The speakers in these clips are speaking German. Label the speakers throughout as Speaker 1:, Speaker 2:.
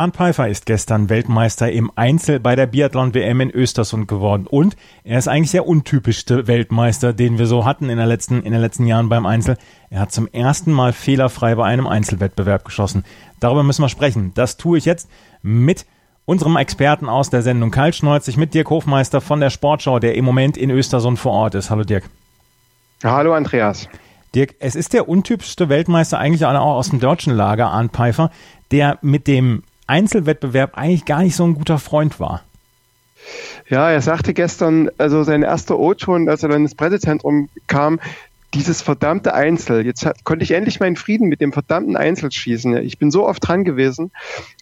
Speaker 1: Arndt Pfeiffer ist gestern Weltmeister im Einzel bei der Biathlon-WM in Östersund geworden und er ist eigentlich der untypischste Weltmeister, den wir so hatten in, der letzten, in den letzten Jahren beim Einzel. Er hat zum ersten Mal fehlerfrei bei einem Einzelwettbewerb geschossen. Darüber müssen wir sprechen. Das tue ich jetzt mit unserem Experten aus der Sendung Kaltschneuzig, mit Dirk Hofmeister von der Sportschau, der im Moment in Östersund vor Ort ist. Hallo Dirk.
Speaker 2: Hallo Andreas.
Speaker 1: Dirk, es ist der untypischste Weltmeister eigentlich auch aus dem deutschen Lager, Arndt Pfeiffer, der mit dem Einzelwettbewerb eigentlich gar nicht so ein guter Freund war.
Speaker 2: Ja, er sagte gestern, also sein erster O-Ton, als er dann ins Pressezentrum kam, dieses verdammte Einzel. Jetzt hat, konnte ich endlich meinen Frieden mit dem verdammten Einzel schießen. Ich bin so oft dran gewesen.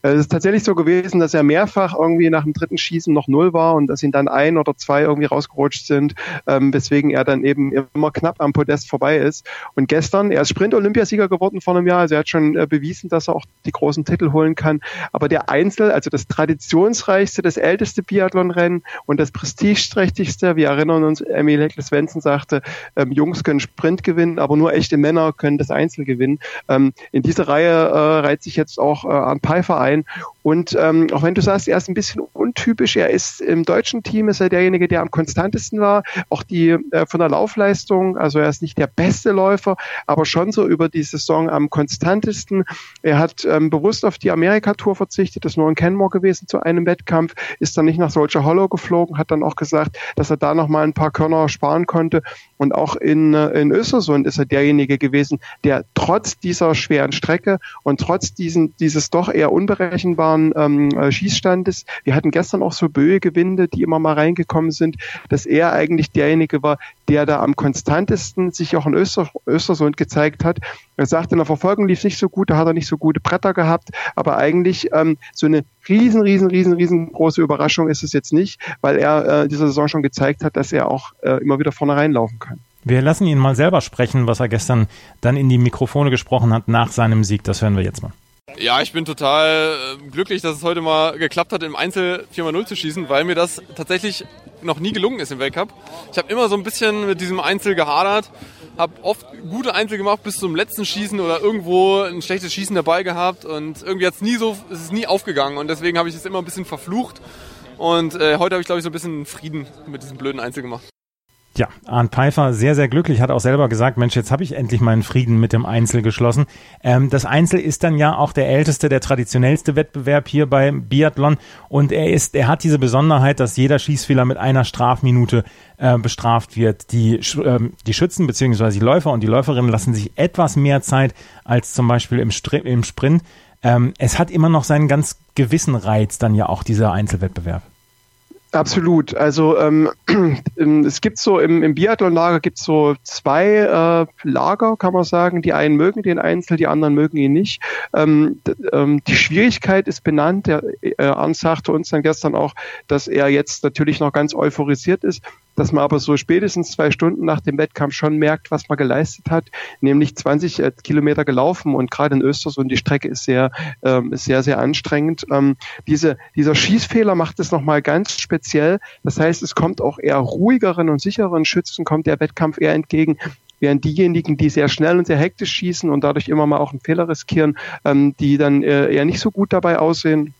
Speaker 2: Es ist tatsächlich so gewesen, dass er mehrfach irgendwie nach dem dritten Schießen noch null war und dass ihn dann ein oder zwei irgendwie rausgerutscht sind, ähm, weswegen er dann eben immer knapp am Podest vorbei ist. Und gestern, er ist Sprint-Olympiasieger geworden vor einem Jahr, also er hat schon äh, bewiesen, dass er auch die großen Titel holen kann. Aber der Einzel, also das traditionsreichste, das älteste Biathlonrennen und das prestigeträchtigste, wir erinnern uns, Emil Heckles-Wenzen sagte, ähm, Jungs können Sprint gewinnen, aber nur echte Männer können das Einzel gewinnen. Ähm, in diese Reihe äh, reiht sich jetzt auch äh, an Pfeiffer ein. Und ähm, auch wenn du sagst, er ist ein bisschen untypisch, er ist im deutschen Team ist er derjenige, der am konstantesten war. Auch die äh, von der Laufleistung, also er ist nicht der beste Läufer, aber schon so über die Saison am konstantesten. Er hat ähm, bewusst auf die Amerika-Tour verzichtet, ist nur in Kenmore gewesen zu einem Wettkampf, ist dann nicht nach Soldier Hollow geflogen, hat dann auch gesagt, dass er da noch mal ein paar Körner sparen konnte. Und auch in, äh, in Östersund ist er derjenige gewesen, der trotz dieser schweren Strecke und trotz diesen, dieses doch eher unberechenbaren ähm, äh, Schießstandes, wir hatten gestern auch so Böe-Gewinde, die immer mal reingekommen sind, dass er eigentlich derjenige war, der da am konstantesten sich auch in Öster, Östersund gezeigt hat. Er sagte, in der Verfolgung lief nicht so gut, da hat er nicht so gute Bretter gehabt, aber eigentlich ähm, so eine riesen, riesen, riesen, riesengroße Überraschung ist es jetzt nicht, weil er äh, diese Saison schon gezeigt hat, dass er auch äh, immer wieder vorne reinlaufen kann.
Speaker 1: Wir lassen ihn mal selber sprechen, was er gestern dann in die Mikrofone gesprochen hat nach seinem Sieg. Das hören wir jetzt mal.
Speaker 3: Ja, ich bin total äh, glücklich, dass es heute mal geklappt hat, im Einzel 4x0 zu schießen, weil mir das tatsächlich noch nie gelungen ist im Weltcup. Ich habe immer so ein bisschen mit diesem Einzel gehadert, habe oft gute Einzel gemacht bis zum letzten Schießen oder irgendwo ein schlechtes Schießen dabei gehabt und irgendwie hat's nie so, es nie aufgegangen und deswegen habe ich es immer ein bisschen verflucht und äh, heute habe ich glaube ich so ein bisschen Frieden mit diesem blöden Einzel gemacht.
Speaker 1: Ja, Arndt Pfeiffer sehr, sehr glücklich, hat auch selber gesagt, Mensch, jetzt habe ich endlich meinen Frieden mit dem Einzel geschlossen. Ähm, das Einzel ist dann ja auch der älteste, der traditionellste Wettbewerb hier beim Biathlon und er ist, er hat diese Besonderheit, dass jeder Schießfehler mit einer Strafminute äh, bestraft wird. Die, äh, die Schützen bzw. die Läufer und die Läuferinnen lassen sich etwas mehr Zeit als zum Beispiel im, Str im Sprint. Ähm, es hat immer noch seinen ganz gewissen Reiz dann ja auch dieser Einzelwettbewerb.
Speaker 2: Absolut. Also ähm, es gibt so im, im Biathlon-Lager gibt es so zwei äh, Lager, kann man sagen. Die einen mögen den Einzel, die anderen mögen ihn nicht. Ähm, ähm, die Schwierigkeit ist benannt. Der äh, Ernst sagte uns dann gestern auch, dass er jetzt natürlich noch ganz euphorisiert ist dass man aber so spätestens zwei Stunden nach dem Wettkampf schon merkt, was man geleistet hat, nämlich 20 äh, Kilometer gelaufen und gerade in Östersund die Strecke ist sehr, ähm, sehr, sehr anstrengend. Ähm, diese, dieser Schießfehler macht es nochmal ganz speziell. Das heißt, es kommt auch eher ruhigeren und sicheren Schützen, kommt der Wettkampf eher entgegen, während diejenigen, die sehr schnell und sehr hektisch schießen und dadurch immer mal auch einen Fehler riskieren, ähm, die dann äh, eher nicht so gut dabei aussehen,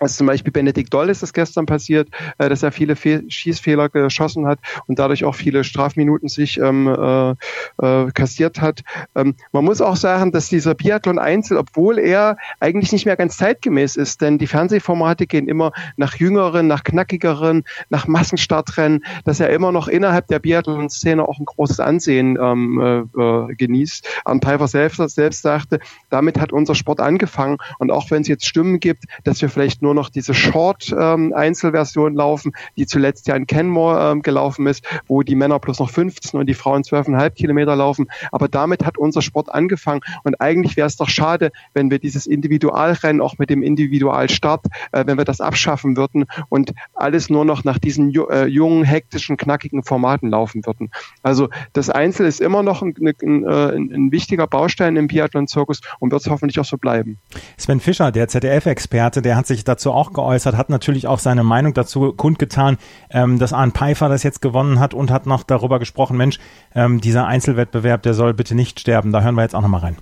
Speaker 2: also zum Beispiel Benedikt Doll ist das gestern passiert, äh, dass er viele Fe Schießfehler geschossen hat und dadurch auch viele Strafminuten sich ähm, äh, äh, kassiert hat. Ähm, man muss auch sagen, dass dieser Biathlon Einzel, obwohl er eigentlich nicht mehr ganz zeitgemäß ist, denn die Fernsehformate gehen immer nach jüngeren, nach knackigeren, nach Massenstartrennen, dass er immer noch innerhalb der Biathlon-Szene auch ein großes Ansehen ähm, äh, äh genießt. Arne Pfeiffer selbst, selbst sagte, damit hat unser Sport angefangen und auch wenn es jetzt Stimmen gibt, dass wir vielleicht nur nur noch diese Short-Einzelversion ähm, laufen, die zuletzt ja in Kenmore ähm, gelaufen ist, wo die Männer plus noch 15 und die Frauen 12,5 Kilometer laufen. Aber damit hat unser Sport angefangen und eigentlich wäre es doch schade, wenn wir dieses Individualrennen auch mit dem Individualstart, äh, wenn wir das abschaffen würden und alles nur noch nach diesen äh, jungen, hektischen, knackigen Formaten laufen würden. Also das Einzel ist immer noch ein, ein, äh, ein, ein wichtiger Baustein im Biathlon-Zirkus und wird es hoffentlich auch so bleiben.
Speaker 1: Sven Fischer, der ZDF-Experte, der hat sich dazu auch geäußert, hat natürlich auch seine Meinung dazu kundgetan, ähm, dass Arne Pfeiffer das jetzt gewonnen hat und hat noch darüber gesprochen, Mensch, ähm, dieser Einzelwettbewerb, der soll bitte nicht sterben. Da hören wir jetzt auch nochmal rein.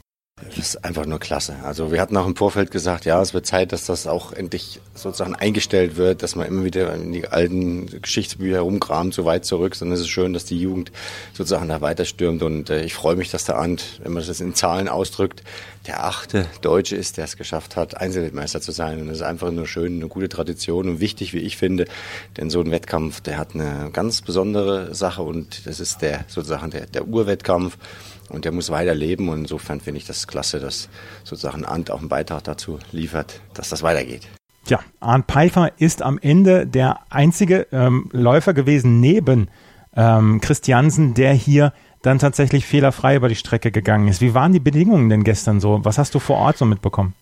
Speaker 4: Das ist einfach nur klasse. Also wir hatten auch im Vorfeld gesagt, ja, es wird Zeit, dass das auch endlich sozusagen eingestellt wird, dass man immer wieder in die alten Geschichtsbücher rumkramt, so weit zurück, sondern es ist schön, dass die Jugend sozusagen da weiter stürmt und äh, ich freue mich, dass der Ant, wenn man das in Zahlen ausdrückt, der achte Deutsche ist, der es geschafft hat, Einzelweltmeister zu sein. Und das ist einfach nur schön, eine gute Tradition und wichtig, wie ich finde, denn so ein Wettkampf, der hat eine ganz besondere Sache. Und das ist der sozusagen der, der Urwettkampf. Und der muss weiterleben. Und insofern finde ich das klasse, dass sozusagen Ant auch einen Beitrag dazu liefert, dass das weitergeht.
Speaker 1: Ja, Arndt Pfeiffer ist am Ende der einzige ähm, Läufer gewesen neben ähm, Christiansen, der hier dann tatsächlich fehlerfrei über die Strecke gegangen ist. Wie waren die Bedingungen denn gestern so? Was hast du vor Ort so mitbekommen?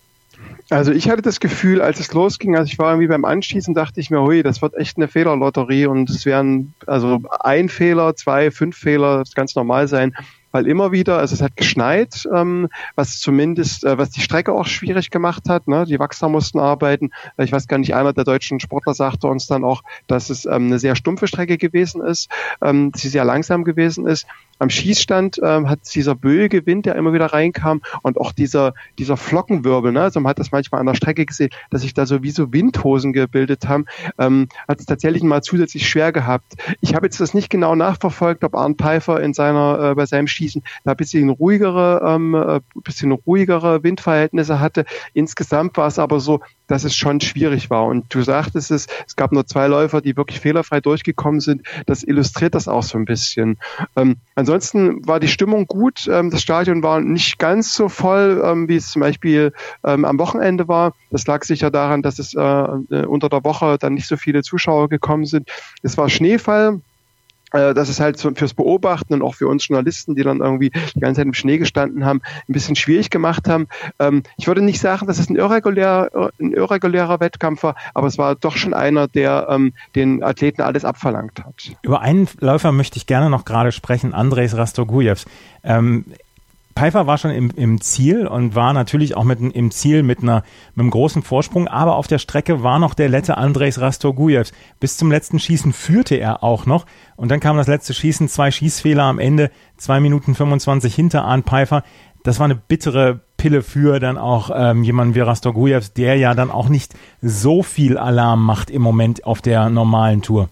Speaker 2: Also ich hatte das Gefühl, als es losging, als ich war irgendwie beim Anschießen, dachte ich mir, hui, das wird echt eine Fehlerlotterie und es werden also ein Fehler, zwei, fünf Fehler, das ganz normal sein weil immer wieder, also es hat geschneit, ähm, was zumindest, äh, was die Strecke auch schwierig gemacht hat. Ne? Die Wachser mussten arbeiten. Ich weiß gar nicht, einer der deutschen Sportler sagte uns dann auch, dass es ähm, eine sehr stumpfe Strecke gewesen ist, ähm, sie sehr langsam gewesen ist am Schießstand ähm, hat dieser böige Wind, der immer wieder reinkam und auch dieser, dieser Flockenwirbel, ne? also man hat das manchmal an der Strecke gesehen, dass sich da sowieso Windhosen gebildet haben, ähm, hat es tatsächlich mal zusätzlich schwer gehabt. Ich habe jetzt das nicht genau nachverfolgt, ob Arndt Pfeiffer in seiner, äh, bei seinem Schießen da ein bisschen ruhigere, ähm, äh, bisschen ruhigere Windverhältnisse hatte. Insgesamt war es aber so, dass es schon schwierig war. Und du sagtest es, es gab nur zwei Läufer, die wirklich fehlerfrei durchgekommen sind. Das illustriert das auch so ein bisschen. Ähm, ansonsten war die Stimmung gut. Ähm, das Stadion war nicht ganz so voll, ähm, wie es zum Beispiel ähm, am Wochenende war. Das lag sicher daran, dass es äh, äh unter der Woche dann nicht so viele Zuschauer gekommen sind. Es war Schneefall. Äh, das ist halt fürs Beobachten und auch für uns Journalisten, die dann irgendwie die ganze Zeit im Schnee gestanden haben, ein bisschen schwierig gemacht haben. Ähm, ich würde nicht sagen, dass es ein irregulärer, ein irregulärer Wettkampf war, aber es war doch schon einer, der ähm, den Athleten alles abverlangt hat.
Speaker 1: Über einen Läufer möchte ich gerne noch gerade sprechen, Andres Rastogujevs. Ähm, Pfeiffer war schon im, im Ziel und war natürlich auch mit, im Ziel mit, einer, mit einem großen Vorsprung, aber auf der Strecke war noch der Lette Andres Rastorgujevs. Bis zum letzten Schießen führte er auch noch und dann kam das letzte Schießen, zwei Schießfehler am Ende, zwei Minuten 25 hinter Arndt Pfeiffer. Das war eine bittere Pille für dann auch ähm, jemanden wie Rastorgujevs, der ja dann auch nicht so viel Alarm macht im Moment auf der normalen Tour.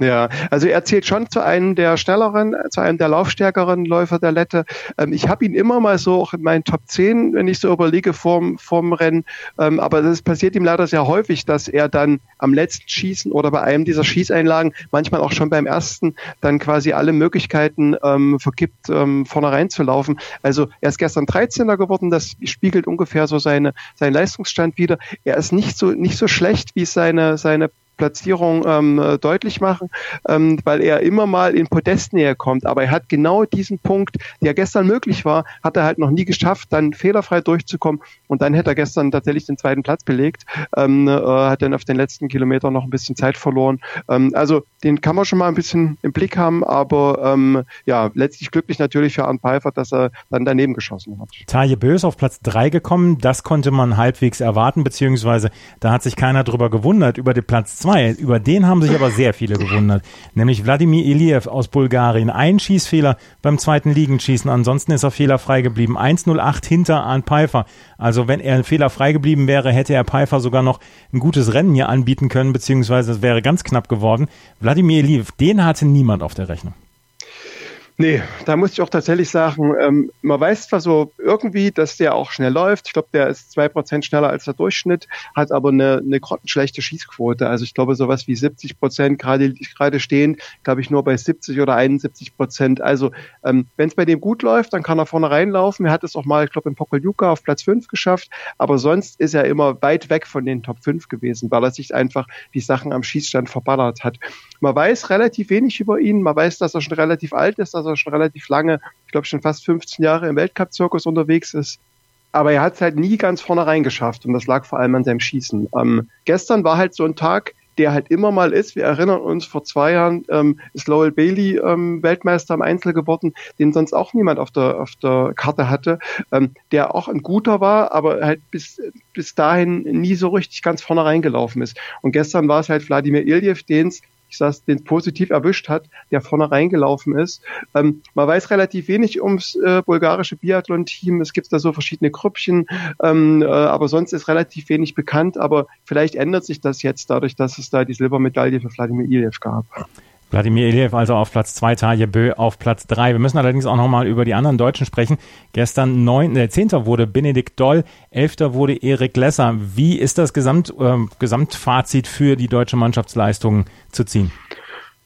Speaker 2: Ja, also er zählt schon zu einem der schnelleren, zu einem der laufstärkeren Läufer der Lette. Ähm, ich habe ihn immer mal so auch in meinen Top 10, wenn ich so überlege, vorm, vorm Rennen. Ähm, aber das passiert ihm leider sehr häufig, dass er dann am letzten Schießen oder bei einem dieser Schießeinlagen, manchmal auch schon beim ersten, dann quasi alle Möglichkeiten ähm, vergibt, ähm, vorne reinzulaufen. Also er ist gestern 13er geworden, das spiegelt ungefähr so seine, seinen Leistungsstand wieder. Er ist nicht so, nicht so schlecht, wie seine, seine Platzierung ähm, äh, deutlich machen, ähm, weil er immer mal in Podestnähe kommt. Aber er hat genau diesen Punkt, der gestern möglich war, hat er halt noch nie geschafft, dann fehlerfrei durchzukommen. Und dann hätte er gestern tatsächlich den zweiten Platz belegt, ähm, äh, hat dann auf den letzten Kilometern noch ein bisschen Zeit verloren. Ähm, also den kann man schon mal ein bisschen im Blick haben, aber ähm, ja, letztlich glücklich natürlich für Arndt Pfeiffer, dass er dann daneben geschossen hat.
Speaker 1: Taje Bös auf Platz drei gekommen, das konnte man halbwegs erwarten, beziehungsweise da hat sich keiner drüber gewundert über den Platz zwei 2. Über den haben sich aber sehr viele gewundert. Nämlich Wladimir Iliev aus Bulgarien. Ein Schießfehler beim zweiten Liegenschießen. Ansonsten ist er fehlerfrei geblieben. 1,08 hinter Arndt Pfeiffer. Also wenn er fehlerfrei geblieben wäre, hätte er Pfeiffer sogar noch ein gutes Rennen hier anbieten können, beziehungsweise es wäre ganz knapp geworden. Wladimir Iliev, den hatte niemand auf der Rechnung.
Speaker 2: Nee, da muss ich auch tatsächlich sagen, ähm, man weiß zwar so irgendwie, dass der auch schnell läuft. Ich glaube, der ist zwei Prozent schneller als der Durchschnitt, hat aber eine, eine grottenschlechte Schießquote. Also ich glaube, sowas wie 70 Prozent, gerade gerade stehend, glaube ich, nur bei 70 oder 71 Prozent. Also ähm, wenn es bei dem gut läuft, dann kann er vorne reinlaufen. Er hat es auch mal, ich glaube, in Pokeljuka auf Platz 5 geschafft. Aber sonst ist er immer weit weg von den Top 5 gewesen, weil er sich einfach die Sachen am Schießstand verballert hat. Man weiß relativ wenig über ihn. Man weiß, dass er schon relativ alt ist, dass er schon relativ lange, ich glaube schon fast 15 Jahre im Weltcup-Zirkus unterwegs ist. Aber er hat es halt nie ganz vorne reingeschafft und das lag vor allem an seinem Schießen. Ähm, gestern war halt so ein Tag, der halt immer mal ist. Wir erinnern uns, vor zwei Jahren ähm, ist Lowell Bailey ähm, Weltmeister im Einzel geworden, den sonst auch niemand auf der, auf der Karte hatte, ähm, der auch ein guter war, aber halt bis, bis dahin nie so richtig ganz vorne reingelaufen ist. Und gestern war es halt Wladimir Iljev, den es ich sag's, den positiv erwischt hat, der vorne reingelaufen ist. Ähm, man weiß relativ wenig ums äh, bulgarische Biathlon-Team. Es gibt da so verschiedene Grüppchen, ähm, äh, aber sonst ist relativ wenig bekannt. Aber vielleicht ändert sich das jetzt dadurch, dass es da die Silbermedaille für Wladimir Iljev gab.
Speaker 1: Wladimir Iliev also auf Platz 2, Taje Bö auf Platz 3. Wir müssen allerdings auch nochmal über die anderen Deutschen sprechen. Gestern neun, äh, 10. wurde Benedikt Doll, 11. wurde Erik Lesser. Wie ist das Gesamt, äh, Gesamtfazit für die deutsche Mannschaftsleistung zu ziehen?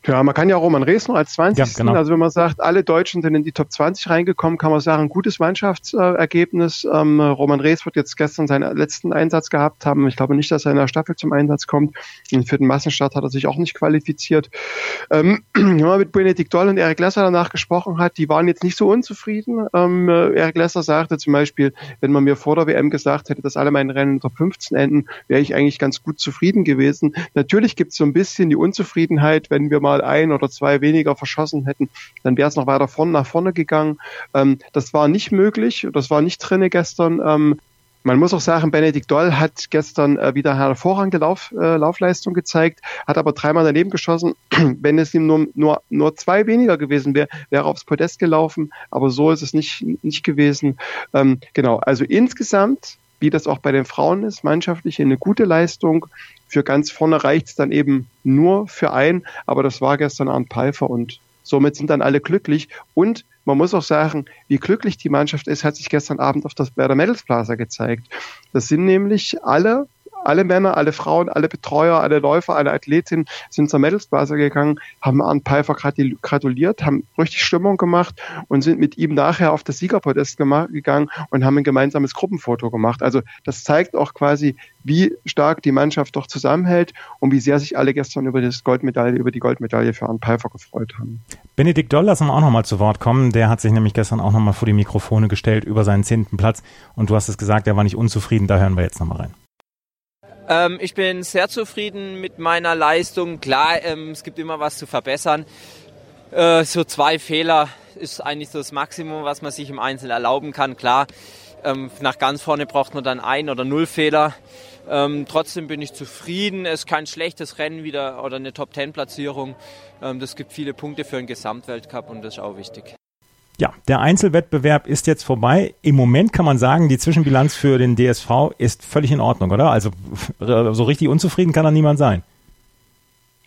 Speaker 2: Ja, man kann ja Roman Rees noch als 20. Ja, genau. Also wenn man sagt, alle Deutschen sind in die Top 20 reingekommen, kann man sagen, gutes Mannschaftsergebnis. Ähm, Roman Rees wird jetzt gestern seinen letzten Einsatz gehabt haben. Ich glaube nicht, dass er in der Staffel zum Einsatz kommt. Und für den Massenstart hat er sich auch nicht qualifiziert. Ähm, wenn man mit Benedikt Doll und Erik Lesser danach gesprochen hat, die waren jetzt nicht so unzufrieden. Ähm, Erik Lesser sagte zum Beispiel, wenn man mir vor der WM gesagt hätte, dass alle meine Rennen in Top 15 enden, wäre ich eigentlich ganz gut zufrieden gewesen. Natürlich gibt es so ein bisschen die Unzufriedenheit, wenn wir mal mal ein oder zwei weniger verschossen hätten, dann wäre es noch weiter vorne nach vorne gegangen. Ähm, das war nicht möglich, das war nicht drinne gestern. Ähm, man muss auch sagen, Benedikt Doll hat gestern äh, wieder eine hervorragende Lauf, äh, Laufleistung gezeigt, hat aber dreimal daneben geschossen. Wenn es ihm nur, nur, nur zwei weniger gewesen wäre, wäre er aufs Podest gelaufen, aber so ist es nicht, nicht gewesen. Ähm, genau, also insgesamt, wie das auch bei den Frauen ist, mannschaftlich eine gute Leistung. Für ganz vorne reicht es dann eben nur für ein, aber das war gestern Arndt Pfeiffer und somit sind dann alle glücklich. Und man muss auch sagen, wie glücklich die Mannschaft ist, hat sich gestern Abend auf das Werder Medals Plaza gezeigt. Das sind nämlich alle alle Männer, alle Frauen, alle Betreuer, alle Läufer, alle Athletinnen sind zur Medalsbase gegangen, haben an Pfeiffer gratuliert, haben richtig Stimmung gemacht und sind mit ihm nachher auf das Siegerpodest gegangen und haben ein gemeinsames Gruppenfoto gemacht. Also das zeigt auch quasi, wie stark die Mannschaft doch zusammenhält und wie sehr sich alle gestern über das Goldmedaille, über die Goldmedaille für Arndt Pfeiffer gefreut haben.
Speaker 1: Benedikt Doll lassen wir auch nochmal zu Wort kommen. Der hat sich nämlich gestern auch nochmal vor die Mikrofone gestellt über seinen zehnten Platz und du hast es gesagt, er war nicht unzufrieden. Da hören wir jetzt nochmal rein.
Speaker 5: Ähm, ich bin sehr zufrieden mit meiner Leistung. Klar, ähm, es gibt immer was zu verbessern. Äh, so zwei Fehler ist eigentlich so das Maximum, was man sich im Einzel erlauben kann. Klar, ähm, nach ganz vorne braucht man dann ein oder null Fehler. Ähm, trotzdem bin ich zufrieden. Es ist kein schlechtes Rennen wieder oder eine Top-10-Platzierung. Ähm, das gibt viele Punkte für einen Gesamtweltcup und das ist auch wichtig.
Speaker 1: Ja, der Einzelwettbewerb ist jetzt vorbei. Im Moment kann man sagen, die Zwischenbilanz für den DSV ist völlig in Ordnung, oder? Also so richtig unzufrieden kann da niemand sein.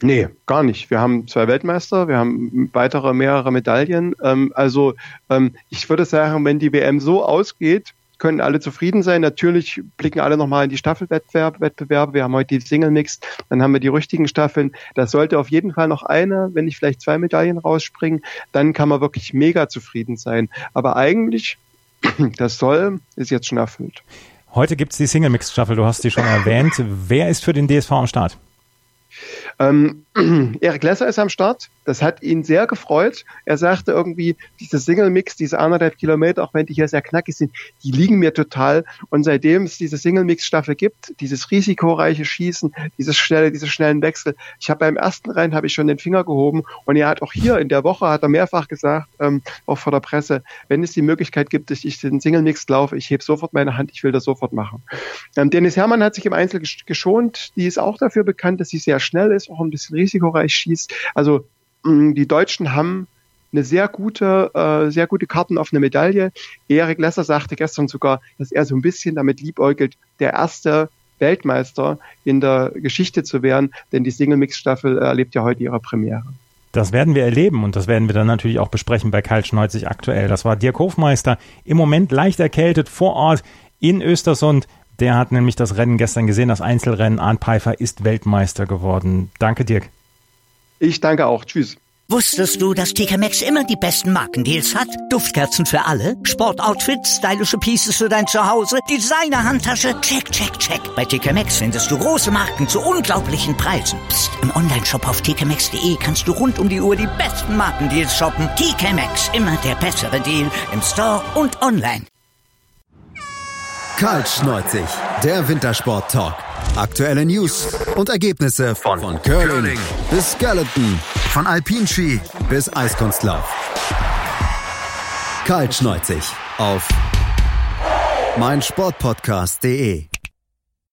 Speaker 2: Nee, gar nicht. Wir haben zwei Weltmeister, wir haben weitere mehrere Medaillen. Ähm, also ähm, ich würde sagen, wenn die WM so ausgeht, können alle zufrieden sein. Natürlich blicken alle nochmal in die Staffelwettbewerbe. Wir haben heute die Single Mix, dann haben wir die richtigen Staffeln. Da sollte auf jeden Fall noch eine, wenn nicht vielleicht zwei Medaillen rausspringen, dann kann man wirklich mega zufrieden sein. Aber eigentlich, das Soll ist jetzt schon erfüllt.
Speaker 1: Heute gibt es die Single Mix Staffel, du hast sie schon erwähnt. Wer ist für den DSV am Start?
Speaker 2: Ähm, Erik Lesser ist am Start. Das hat ihn sehr gefreut. Er sagte irgendwie, diese Single-Mix, diese anderthalb Kilometer, auch wenn die hier sehr knackig sind, die liegen mir total. Und seitdem es diese Single-Mix-Staffel gibt, dieses risikoreiche Schießen, dieses schnelle, diese schnellen Wechsel, ich habe beim ersten Rennen habe ich schon den Finger gehoben und er hat auch hier in der Woche hat er mehrfach gesagt, ähm, auch vor der Presse, wenn es die Möglichkeit gibt, dass ich den Single-Mix laufe, ich hebe sofort meine Hand, ich will das sofort machen. Ähm, Dennis Herrmann hat sich im Einzel geschont. Die ist auch dafür bekannt, dass sie sehr schnell ist, auch ein bisschen risikoreich schießt. Also mh, die Deutschen haben eine sehr gute, äh, sehr gute Karten auf eine Medaille. Erik Lesser sagte gestern sogar, dass er so ein bisschen damit liebäugelt, der erste Weltmeister in der Geschichte zu werden, denn die Single Mix Staffel erlebt ja heute ihre Premiere.
Speaker 1: Das werden wir erleben und das werden wir dann natürlich auch besprechen bei Karl Schneuzig aktuell. Das war Dirk Hofmeister, im Moment leicht erkältet vor Ort in Östersund. Der hat nämlich das Rennen gestern gesehen, das Einzelrennen. Arndt Pfeiffer ist Weltmeister geworden. Danke, Dirk.
Speaker 2: Ich danke auch. Tschüss.
Speaker 6: Wusstest du, dass TK Maxx immer die besten Markendeals hat? Duftkerzen für alle, Sportoutfits, stylische Pieces für dein Zuhause, Designer-Handtasche, check, check, check. Bei TK Maxx findest du große Marken zu unglaublichen Preisen. Psst. im Onlineshop auf tkmaxx.de kannst du rund um die Uhr die besten Markendeals shoppen. TK Maxx, immer der bessere Deal im Store und online.
Speaker 7: Karl Schneuzig, der Wintersport-Talk. Aktuelle News und Ergebnisse von, von Curling bis Skeleton, von Alpinski bis Eiskunstlauf. Karl Schneuzig auf meinsportpodcast.de